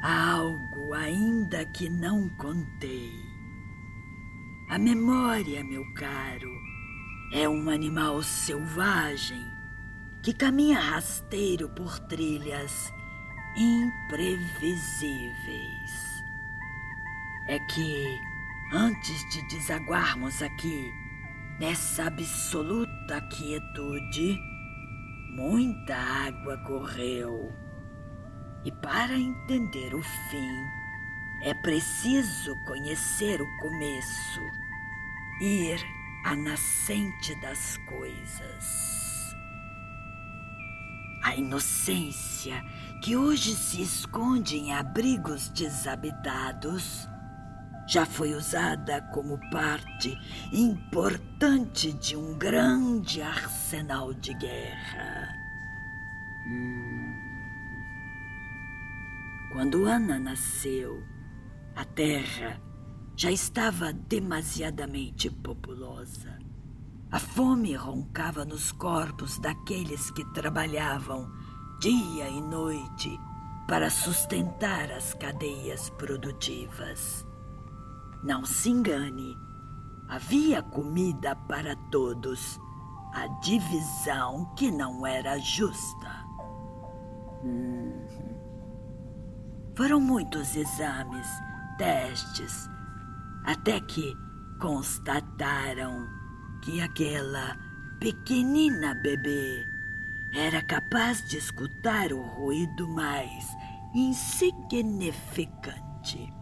Algo ainda que não contei. A memória, meu caro, é um animal selvagem que caminha rasteiro por trilhas imprevisíveis. É que, antes de desaguarmos aqui, nessa absoluta quietude, muita água correu. E para entender o fim, é preciso conhecer o começo, ir à nascente das coisas. A inocência que hoje se esconde em abrigos desabitados já foi usada como parte importante de um grande arsenal de guerra. Quando Ana nasceu, a terra já estava demasiadamente populosa. A fome roncava nos corpos daqueles que trabalhavam dia e noite para sustentar as cadeias produtivas. Não se engane, havia comida para todos. A divisão que não era justa. Hum. Foram muitos exames, testes, até que constataram que aquela pequenina bebê era capaz de escutar o ruído mais insignificante.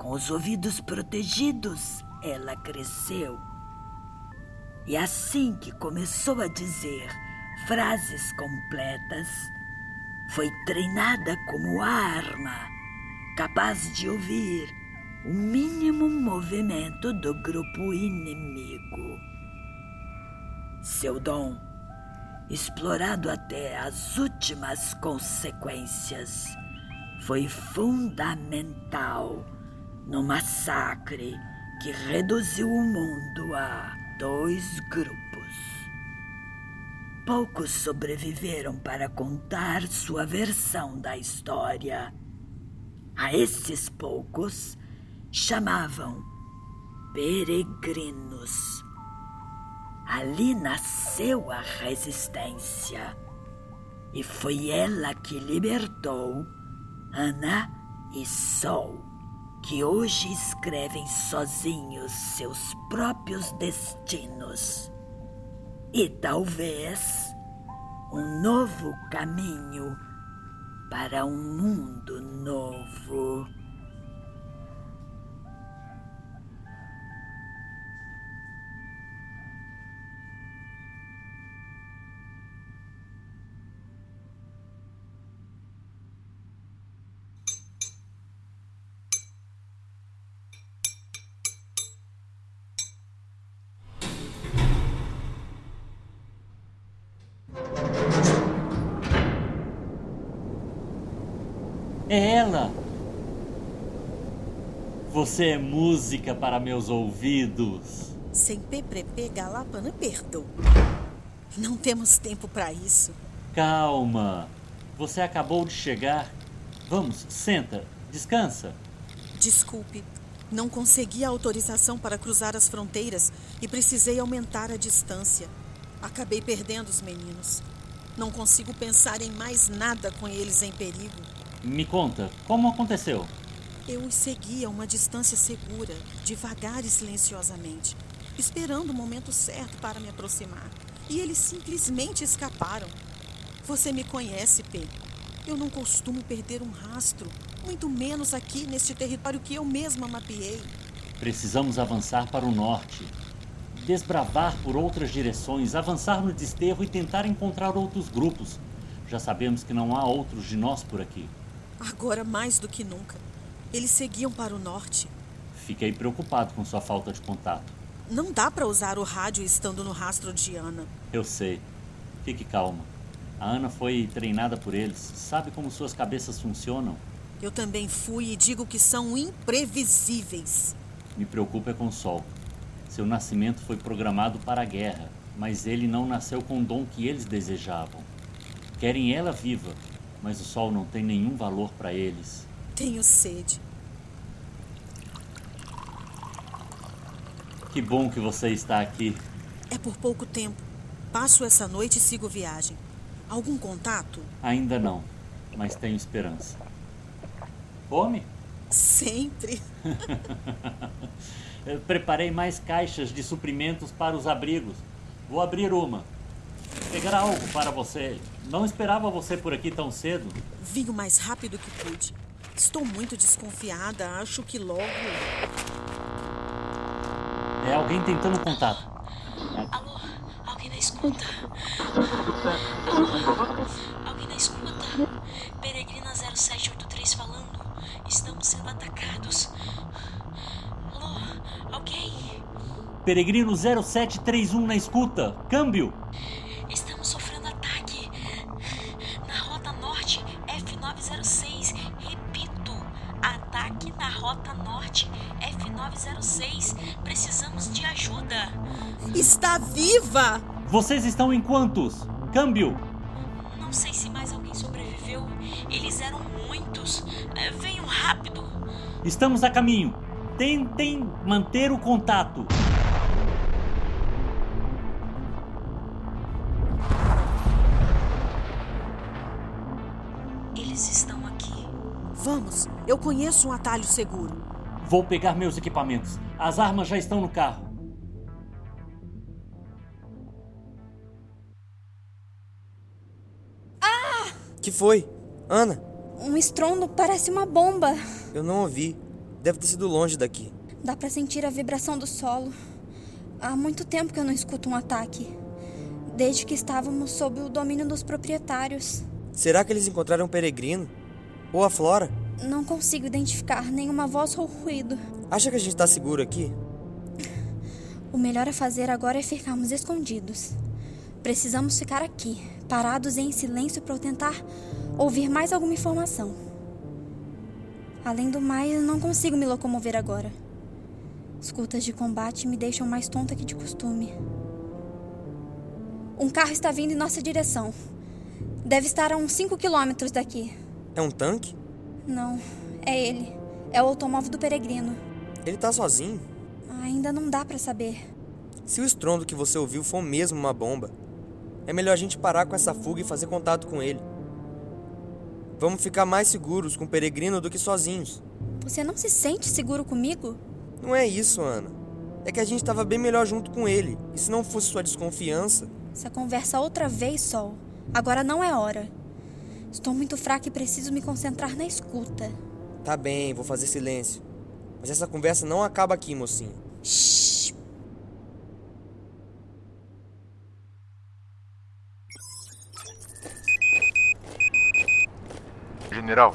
Com os ouvidos protegidos, ela cresceu. E assim que começou a dizer frases completas, foi treinada como arma, capaz de ouvir o mínimo movimento do grupo inimigo. Seu dom, explorado até as últimas consequências, foi fundamental no massacre que reduziu o mundo a dois grupos. Poucos sobreviveram para contar sua versão da história. A esses poucos chamavam peregrinos. Ali nasceu a resistência e foi ela que libertou Ana e Sol que hoje escrevem sozinhos seus próprios destinos. E talvez um novo caminho para um mundo É ela! Você é música para meus ouvidos. Sem peprepe galapana perdo. Não temos tempo para isso. Calma. Você acabou de chegar. Vamos, senta, descansa. Desculpe, não consegui a autorização para cruzar as fronteiras e precisei aumentar a distância. Acabei perdendo os meninos. Não consigo pensar em mais nada com eles em perigo. Me conta, como aconteceu? Eu os segui a uma distância segura, devagar e silenciosamente, esperando o momento certo para me aproximar. E eles simplesmente escaparam. Você me conhece, P. Eu não costumo perder um rastro, muito menos aqui neste território que eu mesma mapeei. Precisamos avançar para o norte. Desbravar por outras direções, avançar no desterro e tentar encontrar outros grupos. Já sabemos que não há outros de nós por aqui. Agora mais do que nunca. Eles seguiam para o norte. Fiquei preocupado com sua falta de contato. Não dá para usar o rádio estando no rastro de Ana. Eu sei. Fique calma. A Ana foi treinada por eles. Sabe como suas cabeças funcionam? Eu também fui e digo que são imprevisíveis. Me preocupa é com o sol. Seu nascimento foi programado para a guerra, mas ele não nasceu com o dom que eles desejavam. Querem ela viva, mas o sol não tem nenhum valor para eles. Tenho sede. Que bom que você está aqui. É por pouco tempo. Passo essa noite e sigo viagem. Algum contato? Ainda não, mas tenho esperança. Fome? Sempre. Preparei mais caixas de suprimentos para os abrigos. Vou abrir uma. Pegar algo para você. Não esperava você por aqui tão cedo. Vim o mais rápido que pude. Estou muito desconfiada. Acho que logo. É alguém tentando contato. Alô? Alguém na escuta? Alô? Alguém na escuta? Peregrina 0783 falando. Estamos sendo atacados. Alô? Alguém? Peregrino 0731 na escuta. Câmbio. F906. Precisamos de ajuda. Está viva! Vocês estão em quantos? Câmbio. Não sei se mais alguém sobreviveu. Eles eram muitos. É, Venham rápido. Estamos a caminho. Tentem manter o contato. Eles estão aqui. Vamos, eu conheço um atalho seguro. Vou pegar meus equipamentos. As armas já estão no carro. Que foi? Ana, Um estrondo parece uma bomba. eu não ouvi. Deve ter sido longe daqui. Dá pra sentir a vibração do solo. Há muito tempo que eu não escuto um ataque. Desde que estávamos sob o domínio dos proprietários. Será que eles encontraram o peregrino? Ou a Flora? Não consigo identificar nenhuma voz ou ruído. Acha que a gente tá seguro aqui? O melhor a fazer agora é ficarmos escondidos. Precisamos ficar aqui, parados e em silêncio para tentar ouvir mais alguma informação. Além do mais, eu não consigo me locomover agora. Escutas de combate me deixam mais tonta que de costume. Um carro está vindo em nossa direção. Deve estar a uns 5 quilômetros daqui. É um tanque? Não, é ele. É o automóvel do peregrino. Ele tá sozinho? Ainda não dá para saber. Se o estrondo que você ouviu for mesmo uma bomba, é melhor a gente parar com essa fuga e fazer contato com ele. Vamos ficar mais seguros com o peregrino do que sozinhos. Você não se sente seguro comigo? Não é isso, Ana. É que a gente tava bem melhor junto com ele. E se não fosse sua desconfiança, Essa conversa outra vez, Sol. Agora não é hora. Estou muito fraca e preciso me concentrar na escuta. tá bem, vou fazer silêncio. Mas essa conversa não acaba aqui, mocinho. Shhh. General,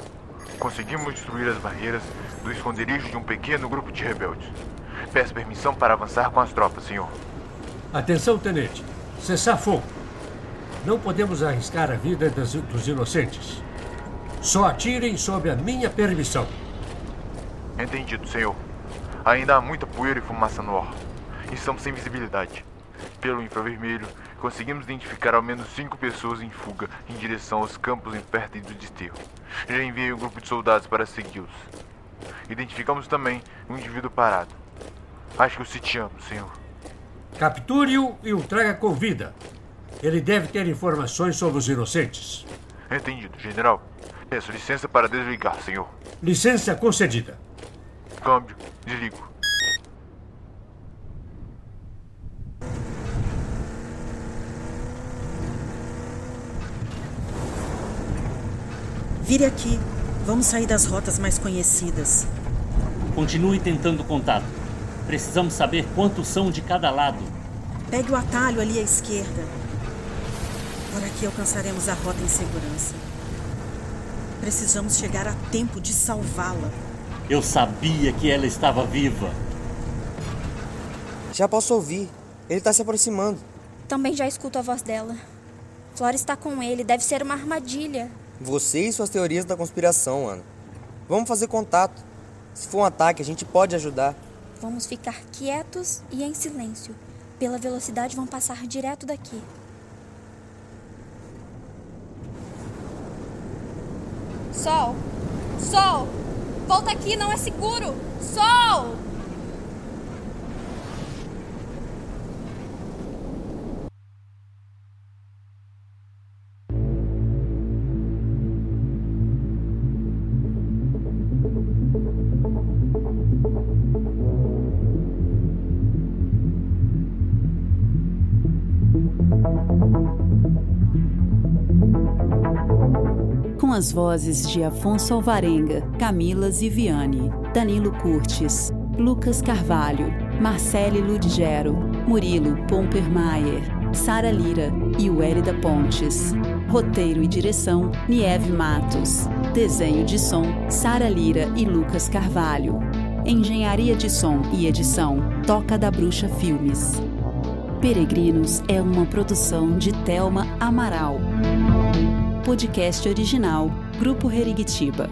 conseguimos destruir as barreiras do esconderijo de um pequeno grupo de rebeldes. Peço permissão para avançar com as tropas, senhor. Atenção, tenente. Cessar fogo. Não podemos arriscar a vida das- dos inocentes. Só atirem sob a minha permissão. Entendido, senhor. Ainda há muita poeira e fumaça no ar. E estamos sem visibilidade. Pelo infravermelho, conseguimos identificar ao menos cinco pessoas em fuga em direção aos campos em perto do desterro. Já enviei um grupo de soldados para segui-los. Identificamos também um indivíduo parado. Acho que o sitiamos, senhor. Capture-o e o traga com vida. Ele deve ter informações sobre os inocentes. Entendido, general. Peço licença para desligar, senhor. Licença concedida. Câmbio, desligo. Vire aqui. Vamos sair das rotas mais conhecidas. Continue tentando contato. Precisamos saber quantos são de cada lado. Pegue o atalho ali à esquerda. Por aqui alcançaremos a rota em segurança. Precisamos chegar a tempo de salvá-la. Eu sabia que ela estava viva. Já posso ouvir. Ele tá se aproximando. Também já escuto a voz dela. Flora está com ele. Deve ser uma armadilha. Você e suas teorias da conspiração, Ana. Vamos fazer contato. Se for um ataque, a gente pode ajudar. Vamos ficar quietos e em silêncio. Pela velocidade vão passar direto daqui. Sol! Sol! Volta aqui, não é seguro! Sol! As vozes de Afonso Alvarenga, Camila Ziviani, Danilo Curtis, Lucas Carvalho, Marcele Ludgero, Murilo Pompermayer, Sara Lira e Wérida Pontes. Roteiro e direção, Nieve Matos. Desenho de som, Sara Lira e Lucas Carvalho. Engenharia de som e edição, Toca da Bruxa Filmes. Peregrinos é uma produção de Telma Amaral podcast original Grupo Herigitiba.